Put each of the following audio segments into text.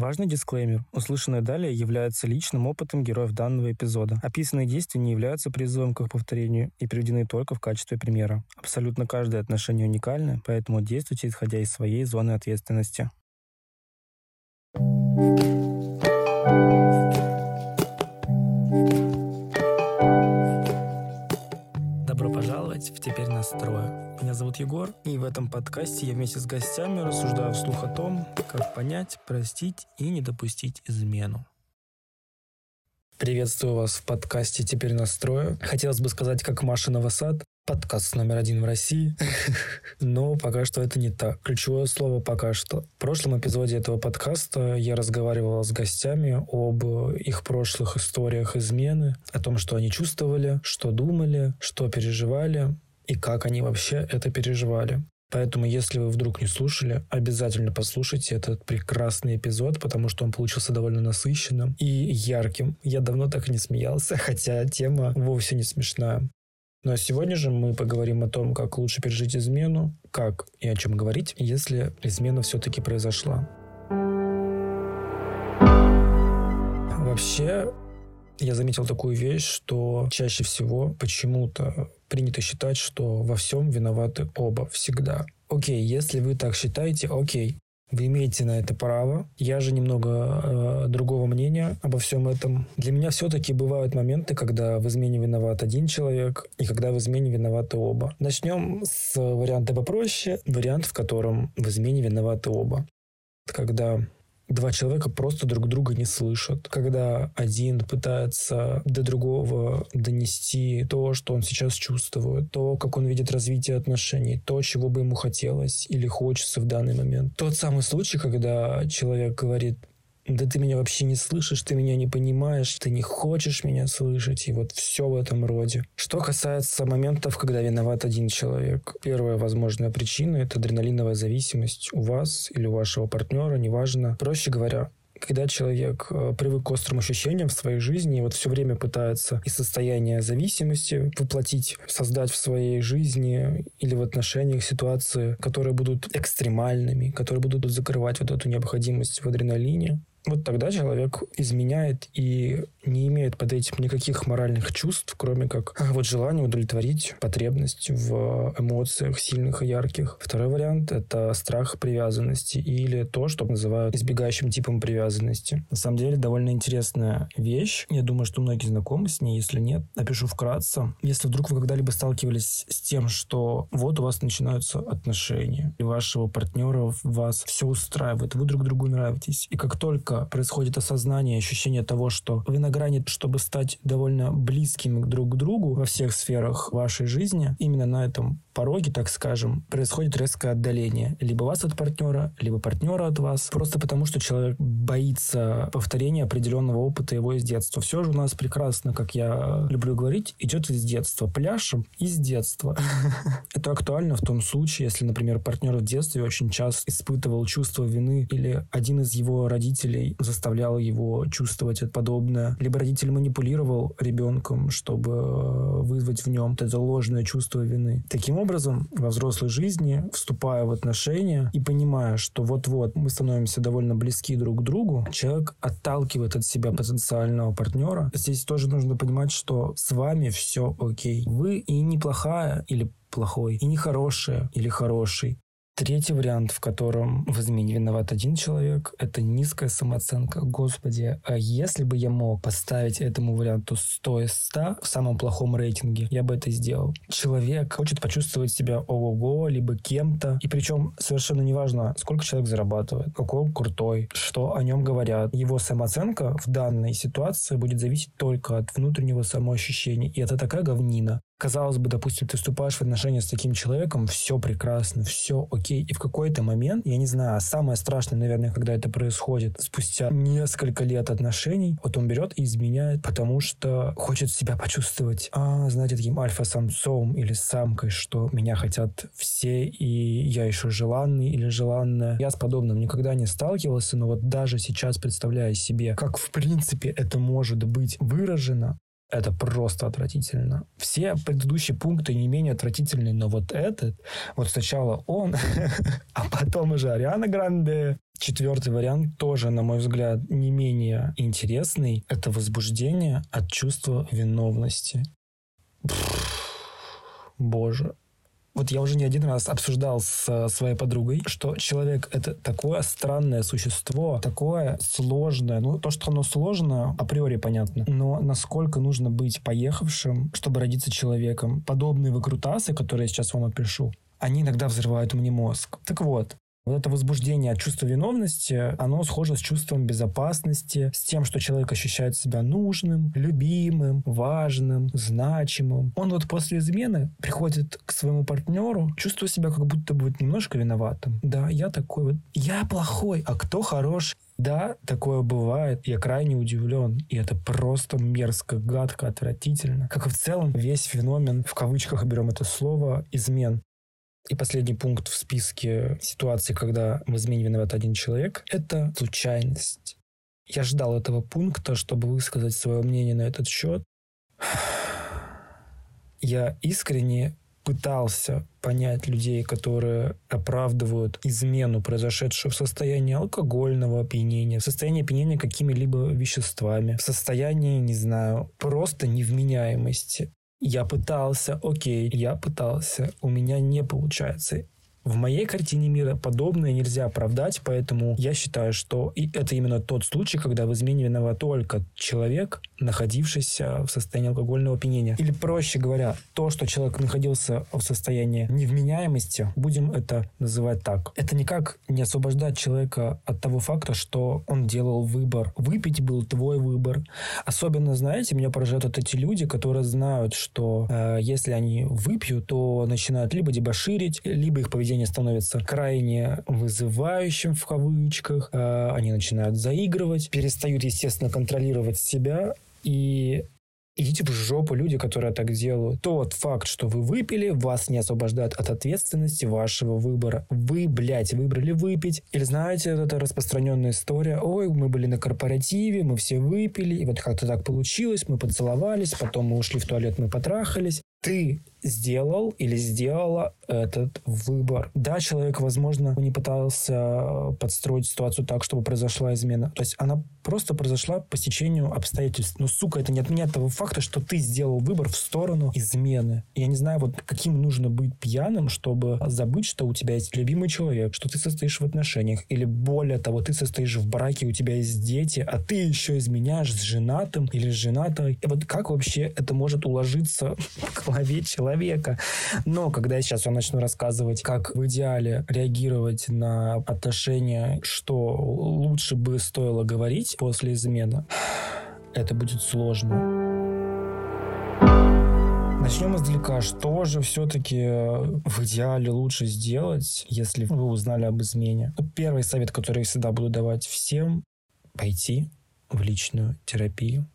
Важный дисклеймер. Услышанное далее является личным опытом героев данного эпизода. Описанные действия не являются призывом к их повторению и приведены только в качестве примера. Абсолютно каждое отношение уникально, поэтому действуйте исходя из своей зоны ответственности. Добро «Теперь настрою». Меня зовут Егор, и в этом подкасте я вместе с гостями рассуждаю вслух о том, как понять, простить и не допустить измену. Приветствую вас в подкасте «Теперь настрою». Хотелось бы сказать, как Маша Новосад, подкаст номер один в России, но пока что это не так. Ключевое слово «пока что». В прошлом эпизоде этого подкаста я разговаривал с гостями об их прошлых историях измены, о том, что они чувствовали, что думали, что переживали, и как они вообще это переживали. Поэтому, если вы вдруг не слушали, обязательно послушайте этот прекрасный эпизод, потому что он получился довольно насыщенным и ярким. Я давно так и не смеялся, хотя тема вовсе не смешная. Ну а сегодня же мы поговорим о том, как лучше пережить измену, как и о чем говорить, если измена все-таки произошла. Вообще, я заметил такую вещь, что чаще всего почему-то принято считать, что во всем виноваты оба всегда. Окей, если вы так считаете, окей, вы имеете на это право. Я же немного э, другого мнения обо всем этом. Для меня все-таки бывают моменты, когда в измене виноват один человек и когда в измене виноваты оба. Начнем с варианта попроще. Вариант, в котором в измене виноваты оба. Когда два человека просто друг друга не слышат. Когда один пытается до другого донести то, что он сейчас чувствует, то, как он видит развитие отношений, то, чего бы ему хотелось или хочется в данный момент. Тот самый случай, когда человек говорит, да ты меня вообще не слышишь, ты меня не понимаешь, ты не хочешь меня слышать, и вот все в этом роде. Что касается моментов, когда виноват один человек. Первая возможная причина – это адреналиновая зависимость у вас или у вашего партнера, неважно. Проще говоря, когда человек э, привык к острым ощущениям в своей жизни и вот все время пытается из состояния зависимости воплотить, создать в своей жизни или в отношениях ситуации, которые будут экстремальными, которые будут закрывать вот эту необходимость в адреналине, вот тогда человек изменяет и не имеет под этим никаких моральных чувств, кроме как вот желание удовлетворить потребность в эмоциях сильных и ярких. Второй вариант — это страх привязанности или то, что называют избегающим типом привязанности. На самом деле довольно интересная вещь. Я думаю, что многие знакомы с ней. Если нет, напишу вкратце. Если вдруг вы когда-либо сталкивались с тем, что вот у вас начинаются отношения, и вашего партнера вас все устраивает, вы друг другу нравитесь, и как только происходит осознание, ощущение того, что вы на грани, чтобы стать довольно близкими друг к другу во всех сферах вашей жизни, именно на этом пороге, так скажем, происходит резкое отдаление. Либо вас от партнера, либо партнера от вас. Просто потому, что человек боится повторения определенного опыта его из детства. Все же у нас прекрасно, как я люблю говорить, идет из детства. Пляшем из детства. Это актуально в том случае, если, например, партнер в детстве очень часто испытывал чувство вины или один из его родителей заставлял его чувствовать это подобное либо родитель манипулировал ребенком, чтобы вызвать в нем это ложное чувство вины. Таким образом, во взрослой жизни, вступая в отношения и понимая, что вот-вот мы становимся довольно близки друг к другу, человек отталкивает от себя потенциального партнера. Здесь тоже нужно понимать, что с вами все окей. Вы и неплохая или плохой, и не хорошая или хороший. Третий вариант, в котором в измене виноват один человек, это низкая самооценка. Господи, а если бы я мог поставить этому варианту 100 из 100 в самом плохом рейтинге, я бы это сделал. Человек хочет почувствовать себя ого-го, либо кем-то, и причем совершенно неважно, сколько человек зарабатывает, какой он крутой, что о нем говорят. Его самооценка в данной ситуации будет зависеть только от внутреннего самоощущения. И это такая говнина, казалось бы, допустим, ты вступаешь в отношения с таким человеком, все прекрасно, все окей, и в какой-то момент, я не знаю, самое страшное, наверное, когда это происходит, спустя несколько лет отношений, вот он берет и изменяет, потому что хочет себя почувствовать, а, знаете, таким альфа-самцом или самкой, что меня хотят все, и я еще желанный или желанная. Я с подобным никогда не сталкивался, но вот даже сейчас представляя себе, как в принципе это может быть выражено, Это просто отвратительно. Все предыдущие пункты не менее отвратительные, но вот этот, вот сначала он, а потом уже Ариана Гранде. Четвертый вариант тоже, на мой взгляд, не менее интересный. Это возбуждение от чувства виновности. Боже, вот я уже не один раз обсуждал с э, своей подругой, что человек — это такое странное существо, такое сложное. Ну, то, что оно сложно, априори понятно. Но насколько нужно быть поехавшим, чтобы родиться человеком? Подобные выкрутасы, которые я сейчас вам опишу, они иногда взрывают мне мозг. Так вот, вот это возбуждение от чувства виновности, оно схоже с чувством безопасности, с тем, что человек ощущает себя нужным, любимым, важным, значимым. Он вот после измены приходит к своему партнеру, чувствуя себя как будто бы немножко виноватым. Да, я такой вот, я плохой, а кто хорош? Да, такое бывает. Я крайне удивлен. И это просто мерзко, гадко, отвратительно. Как и в целом весь феномен, в кавычках берем это слово, измен. И последний пункт в списке ситуаций, когда в измене виноват один человек, это случайность. Я ждал этого пункта, чтобы высказать свое мнение на этот счет. Я искренне пытался понять людей, которые оправдывают измену, произошедшую в состоянии алкогольного опьянения, в состоянии опьянения какими-либо веществами, в состоянии, не знаю, просто невменяемости. Я пытался, окей, я пытался, у меня не получается. В моей картине мира подобное нельзя оправдать, поэтому я считаю, что и это именно тот случай, когда в измене виноват только человек, находившийся в состоянии алкогольного опьянения. Или проще говоря, то, что человек находился в состоянии невменяемости, будем это называть так. Это никак не освобождать человека от того факта, что он делал выбор. Выпить был твой выбор. Особенно, знаете, меня поражают вот эти люди, которые знают, что э, если они выпьют, то начинают либо дебоширить, либо их поведение поведение становится крайне вызывающим в кавычках, э, они начинают заигрывать, перестают, естественно, контролировать себя, и Идите в жопу, люди, которые так делают. Тот факт, что вы выпили, вас не освобождает от ответственности вашего выбора. Вы, блядь, выбрали выпить. Или знаете, это распространенная история. Ой, мы были на корпоративе, мы все выпили, и вот как-то так получилось, мы поцеловались, потом мы ушли в туалет, мы потрахались ты сделал или сделала этот выбор. Да, человек, возможно, не пытался подстроить ситуацию так, чтобы произошла измена. То есть она просто произошла по стечению обстоятельств. Но, сука, это не отменяет того факта, что ты сделал выбор в сторону измены. Я не знаю, вот каким нужно быть пьяным, чтобы забыть, что у тебя есть любимый человек, что ты состоишь в отношениях. Или более того, ты состоишь в браке, у тебя есть дети, а ты еще изменяешь с женатым или с женатой. И вот как вообще это может уложиться голове человека. Но когда я сейчас вам начну рассказывать, как в идеале реагировать на отношения, что лучше бы стоило говорить после измены, это будет сложно. Начнем издалека. Что же все-таки в идеале лучше сделать, если вы узнали об измене? Первый совет, который я всегда буду давать всем, пойти в личную терапию.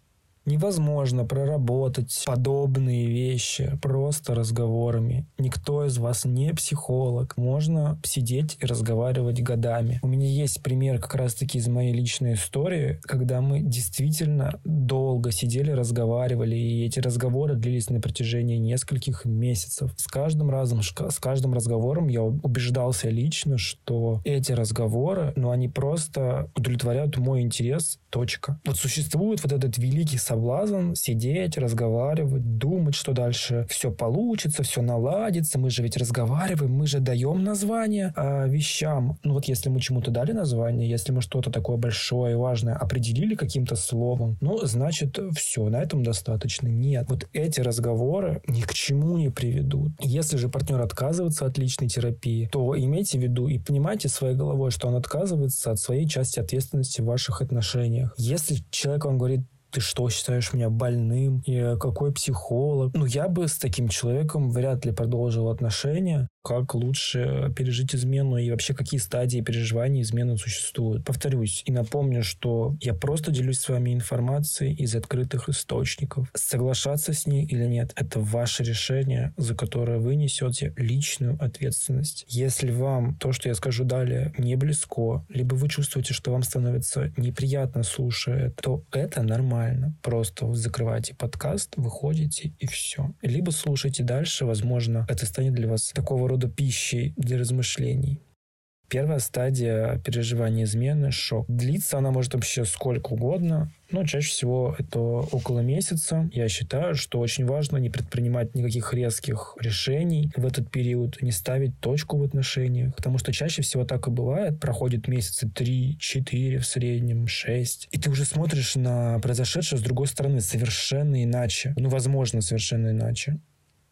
Невозможно проработать подобные вещи просто разговорами. Никто из вас не психолог. Можно сидеть и разговаривать годами. У меня есть пример как раз-таки из моей личной истории, когда мы действительно долго сидели, разговаривали, и эти разговоры длились на протяжении нескольких месяцев. С каждым разом, с каждым разговором я убеждался лично, что эти разговоры, ну, они просто удовлетворяют мой интерес, точка. Вот существует вот этот великий соблазн сидеть, разговаривать, думать, что дальше все получится, все наладится. Мы же ведь разговариваем, мы же даем название э, вещам. Ну вот если мы чему-то дали название, если мы что-то такое большое и важное определили каким-то словом, ну, значит, все, на этом достаточно. Нет. Вот эти разговоры ни к чему не приведут. Если же партнер отказывается от личной терапии, то имейте в виду и понимайте своей головой, что он отказывается от своей части ответственности в ваших отношениях. Если человек вам говорит, ты что, считаешь меня больным? И какой психолог? Ну, я бы с таким человеком вряд ли продолжил отношения. Как лучше пережить измену и вообще какие стадии переживания измены существуют. Повторюсь и напомню, что я просто делюсь с вами информацией из открытых источников. Соглашаться с ней или нет, это ваше решение, за которое вы несете личную ответственность. Если вам то, что я скажу далее, не близко, либо вы чувствуете, что вам становится неприятно слушая, то это нормально. Просто вы закрываете подкаст, выходите и все. Либо слушайте дальше, возможно, это станет для вас такого рода пищей для размышлений. Первая стадия переживания измены – шок. Длится она может вообще сколько угодно, но чаще всего это около месяца. Я считаю, что очень важно не предпринимать никаких резких решений в этот период, не ставить точку в отношениях, потому что чаще всего так и бывает. Проходит месяцы 3-4 в среднем, 6, и ты уже смотришь на произошедшее с другой стороны совершенно иначе. Ну, возможно, совершенно иначе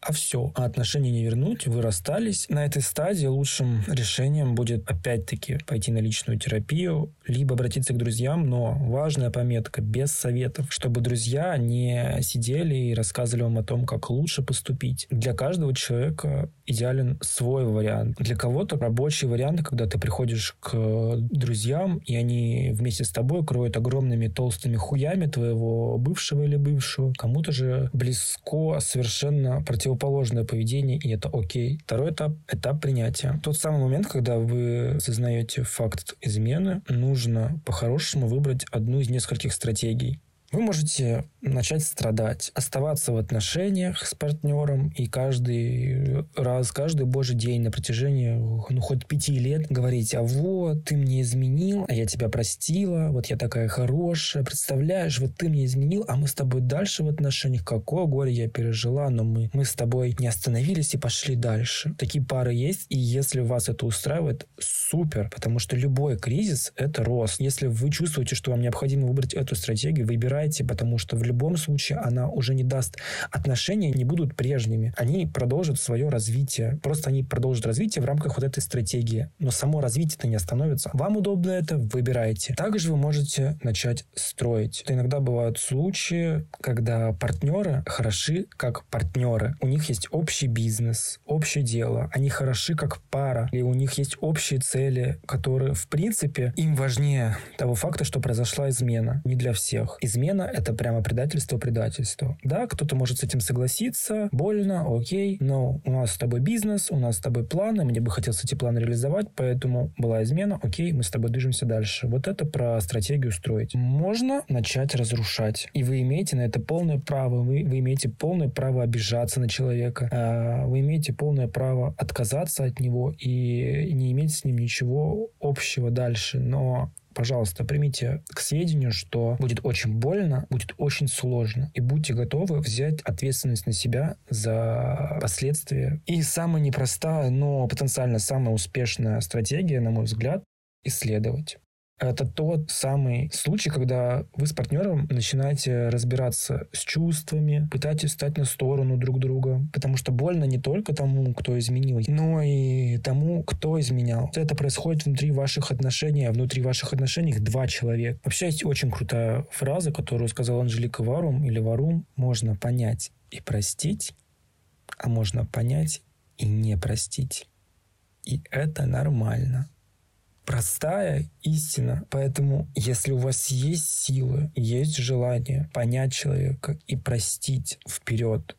а все, а отношения не вернуть, вы расстались. На этой стадии лучшим решением будет опять-таки пойти на личную терапию, либо обратиться к друзьям, но важная пометка, без советов, чтобы друзья не сидели и рассказывали вам о том, как лучше поступить. Для каждого человека идеален свой вариант. Для кого-то рабочий вариант, когда ты приходишь к друзьям, и они вместе с тобой кроют огромными толстыми хуями твоего бывшего или бывшего. Кому-то же близко совершенно противоположное поведение, и это окей. Второй этап — этап принятия. Тот самый момент, когда вы сознаете факт измены, нужно по-хорошему выбрать одну из нескольких стратегий. Вы можете начать страдать, оставаться в отношениях с партнером и каждый раз, каждый божий день на протяжении, ну, хоть пяти лет говорить, а вот, ты мне изменил, а я тебя простила, вот я такая хорошая, представляешь, вот ты мне изменил, а мы с тобой дальше в отношениях, какое горе я пережила, но мы, мы с тобой не остановились и пошли дальше. Такие пары есть, и если вас это устраивает, супер, потому что любой кризис — это рост. Если вы чувствуете, что вам необходимо выбрать эту стратегию, выбирайте, потому что в любом случае она уже не даст. Отношения не будут прежними. Они продолжат свое развитие. Просто они продолжат развитие в рамках вот этой стратегии. Но само развитие-то не остановится. Вам удобно это, выбирайте. Также вы можете начать строить. Иногда бывают случаи, когда партнеры хороши как партнеры. У них есть общий бизнес, общее дело. Они хороши как пара. И у них есть общие цели, которые, в принципе, им важнее того факта, что произошла измена. Не для всех. Измена — это прямо предательство предательство, предательство. Да, кто-то может с этим согласиться, больно, окей, но у нас с тобой бизнес, у нас с тобой планы, мне бы хотелось эти планы реализовать, поэтому была измена, окей, мы с тобой движемся дальше. Вот это про стратегию строить. Можно начать разрушать, и вы имеете на это полное право, вы, вы имеете полное право обижаться на человека, э, вы имеете полное право отказаться от него и не иметь с ним ничего общего дальше, но пожалуйста, примите к сведению, что будет очень больно, будет очень сложно. И будьте готовы взять ответственность на себя за последствия. И самая непростая, но потенциально самая успешная стратегия, на мой взгляд, исследовать. Это тот самый случай, когда вы с партнером начинаете разбираться с чувствами, пытаетесь встать на сторону друг друга, потому что больно не только тому, кто изменил, но и тому, кто изменял. Это происходит внутри ваших отношений, а внутри ваших отношений два человека. Вообще есть очень крутая фраза, которую сказал Анжелика Варум или Варум. Можно понять и простить, а можно понять и не простить. И это нормально простая истина. Поэтому, если у вас есть силы, есть желание понять человека и простить вперед,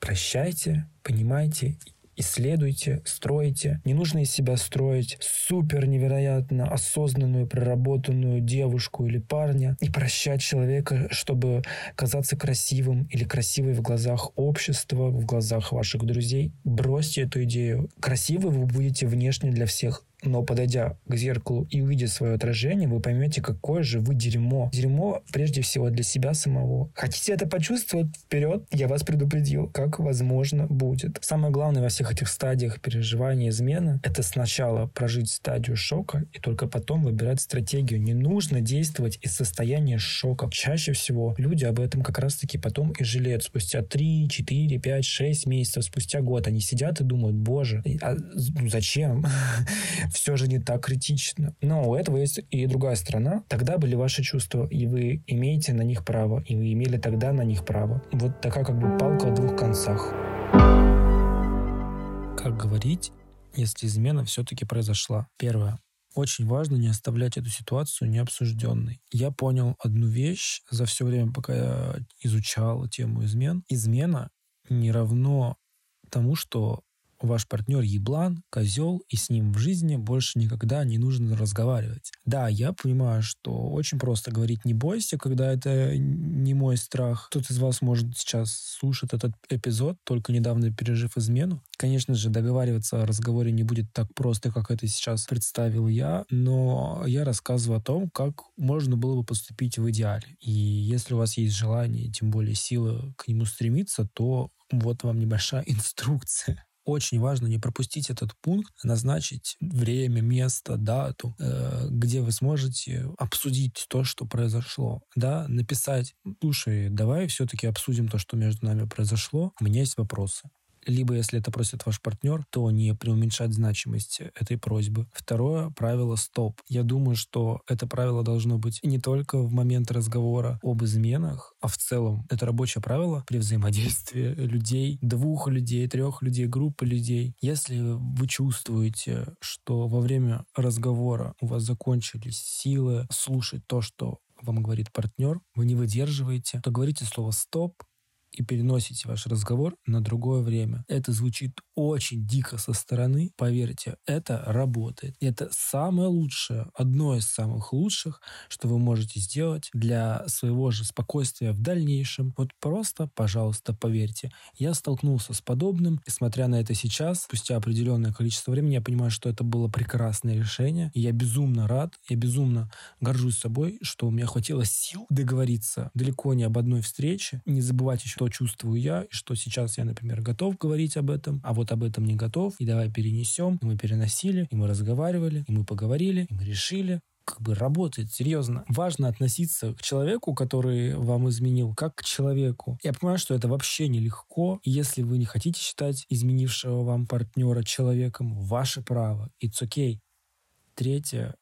прощайте, понимайте исследуйте, стройте. Не нужно из себя строить супер невероятно осознанную, проработанную девушку или парня и прощать человека, чтобы казаться красивым или красивой в глазах общества, в глазах ваших друзей. Бросьте эту идею. Красивы вы будете внешне для всех, но подойдя к зеркалу и увидя свое отражение, вы поймете, какое же вы дерьмо. Дерьмо прежде всего для себя самого. Хотите это почувствовать? Вперед, я вас предупредил, как возможно будет. Самое главное во всех этих стадиях переживания измены — это сначала прожить стадию шока и только потом выбирать стратегию. Не нужно действовать из состояния шока. Чаще всего люди об этом как раз-таки потом и жалеют. Спустя 3, 4, 5, 6 месяцев, спустя год они сидят и думают, боже, а зачем? все же не так критично. Но у этого есть и другая сторона. Тогда были ваши чувства, и вы имеете на них право, и вы имели тогда на них право. Вот такая как бы палка о двух концах. Как говорить, если измена все-таки произошла? Первое. Очень важно не оставлять эту ситуацию необсужденной. Я понял одну вещь за все время, пока я изучал тему измен. Измена не равно тому, что ваш партнер еблан, козел, и с ним в жизни больше никогда не нужно разговаривать. Да, я понимаю, что очень просто говорить «не бойся», когда это не мой страх. Кто-то из вас может сейчас слушать этот эпизод, только недавно пережив измену. Конечно же, договариваться о разговоре не будет так просто, как это сейчас представил я, но я рассказываю о том, как можно было бы поступить в идеале. И если у вас есть желание, тем более силы к нему стремиться, то вот вам небольшая инструкция очень важно не пропустить этот пункт, назначить время, место, дату, э, где вы сможете обсудить то, что произошло. Да, написать, слушай, давай все-таки обсудим то, что между нами произошло. У меня есть вопросы. Либо, если это просит ваш партнер, то не преуменьшать значимость этой просьбы. Второе правило «стоп». Я думаю, что это правило должно быть не только в момент разговора об изменах, а в целом. Это рабочее правило при взаимодействии людей, двух людей, трех людей, группы людей. Если вы чувствуете, что во время разговора у вас закончились силы слушать то, что вам говорит партнер, вы не выдерживаете, то говорите слово «стоп», и переносите ваш разговор на другое время. Это звучит очень дико со стороны. Поверьте, это работает. Это самое лучшее, одно из самых лучших, что вы можете сделать для своего же спокойствия в дальнейшем. Вот просто, пожалуйста, поверьте. Я столкнулся с подобным, и смотря на это сейчас, спустя определенное количество времени, я понимаю, что это было прекрасное решение. И я безумно рад, я безумно горжусь собой, что у меня хватило сил договориться далеко не об одной встрече. Не забывать еще что чувствую я, и что сейчас я, например, готов говорить об этом, а вот об этом не готов, и давай перенесем. И мы переносили, и мы разговаривали, и мы поговорили, и мы решили, как бы работает, серьезно. Важно относиться к человеку, который вам изменил, как к человеку. Я понимаю, что это вообще нелегко. И если вы не хотите считать изменившего вам партнера человеком, ваше право. It's okay. Третье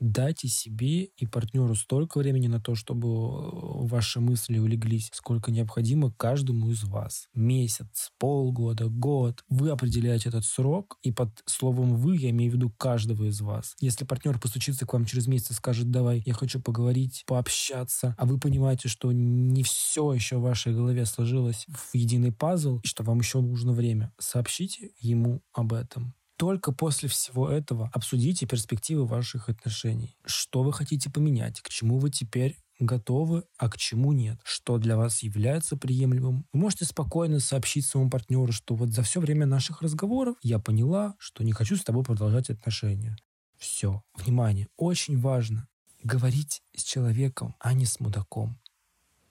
дайте себе и партнеру столько времени на то, чтобы э, ваши мысли улеглись, сколько необходимо каждому из вас. Месяц, полгода, год. Вы определяете этот срок, и под словом «вы» я имею в виду каждого из вас. Если партнер постучится к вам через месяц и скажет «давай, я хочу поговорить, пообщаться», а вы понимаете, что не все еще в вашей голове сложилось в единый пазл, и что вам еще нужно время, сообщите ему об этом. Только после всего этого обсудите перспективы ваших отношений. Что вы хотите поменять, к чему вы теперь готовы, а к чему нет, что для вас является приемлемым. Вы можете спокойно сообщить своему партнеру, что вот за все время наших разговоров я поняла, что не хочу с тобой продолжать отношения. Все. Внимание. Очень важно говорить с человеком, а не с мудаком.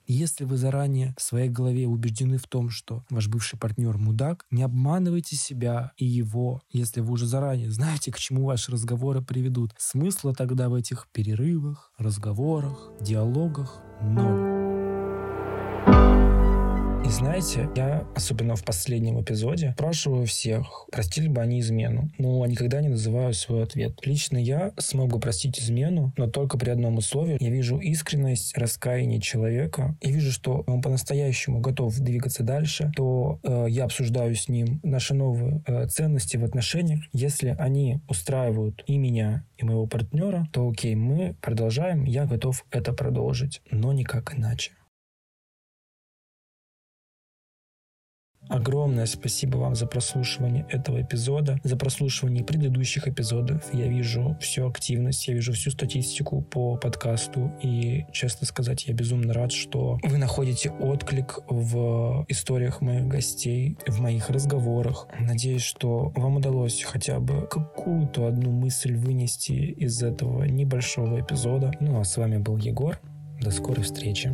Если вы заранее в своей голове убеждены в том, что ваш бывший партнер мудак, не обманывайте себя и его, если вы уже заранее знаете, к чему ваши разговоры приведут. Смысла тогда в этих перерывах, разговорах, диалогах ноль. И знаете, я, особенно в последнем эпизоде, спрашиваю всех, простили бы они измену. Но никогда не называю свой ответ. Лично я смог бы простить измену, но только при одном условии. Я вижу искренность, раскаяние человека. И вижу, что он по-настоящему готов двигаться дальше. То э, я обсуждаю с ним наши новые э, ценности в отношениях. Если они устраивают и меня, и моего партнера, то окей, мы продолжаем, я готов это продолжить, но никак иначе. Огромное спасибо вам за прослушивание этого эпизода, за прослушивание предыдущих эпизодов. Я вижу всю активность, я вижу всю статистику по подкасту. И, честно сказать, я безумно рад, что вы находите отклик в историях моих гостей, в моих разговорах. Надеюсь, что вам удалось хотя бы какую-то одну мысль вынести из этого небольшого эпизода. Ну а с вами был Егор. До скорой встречи.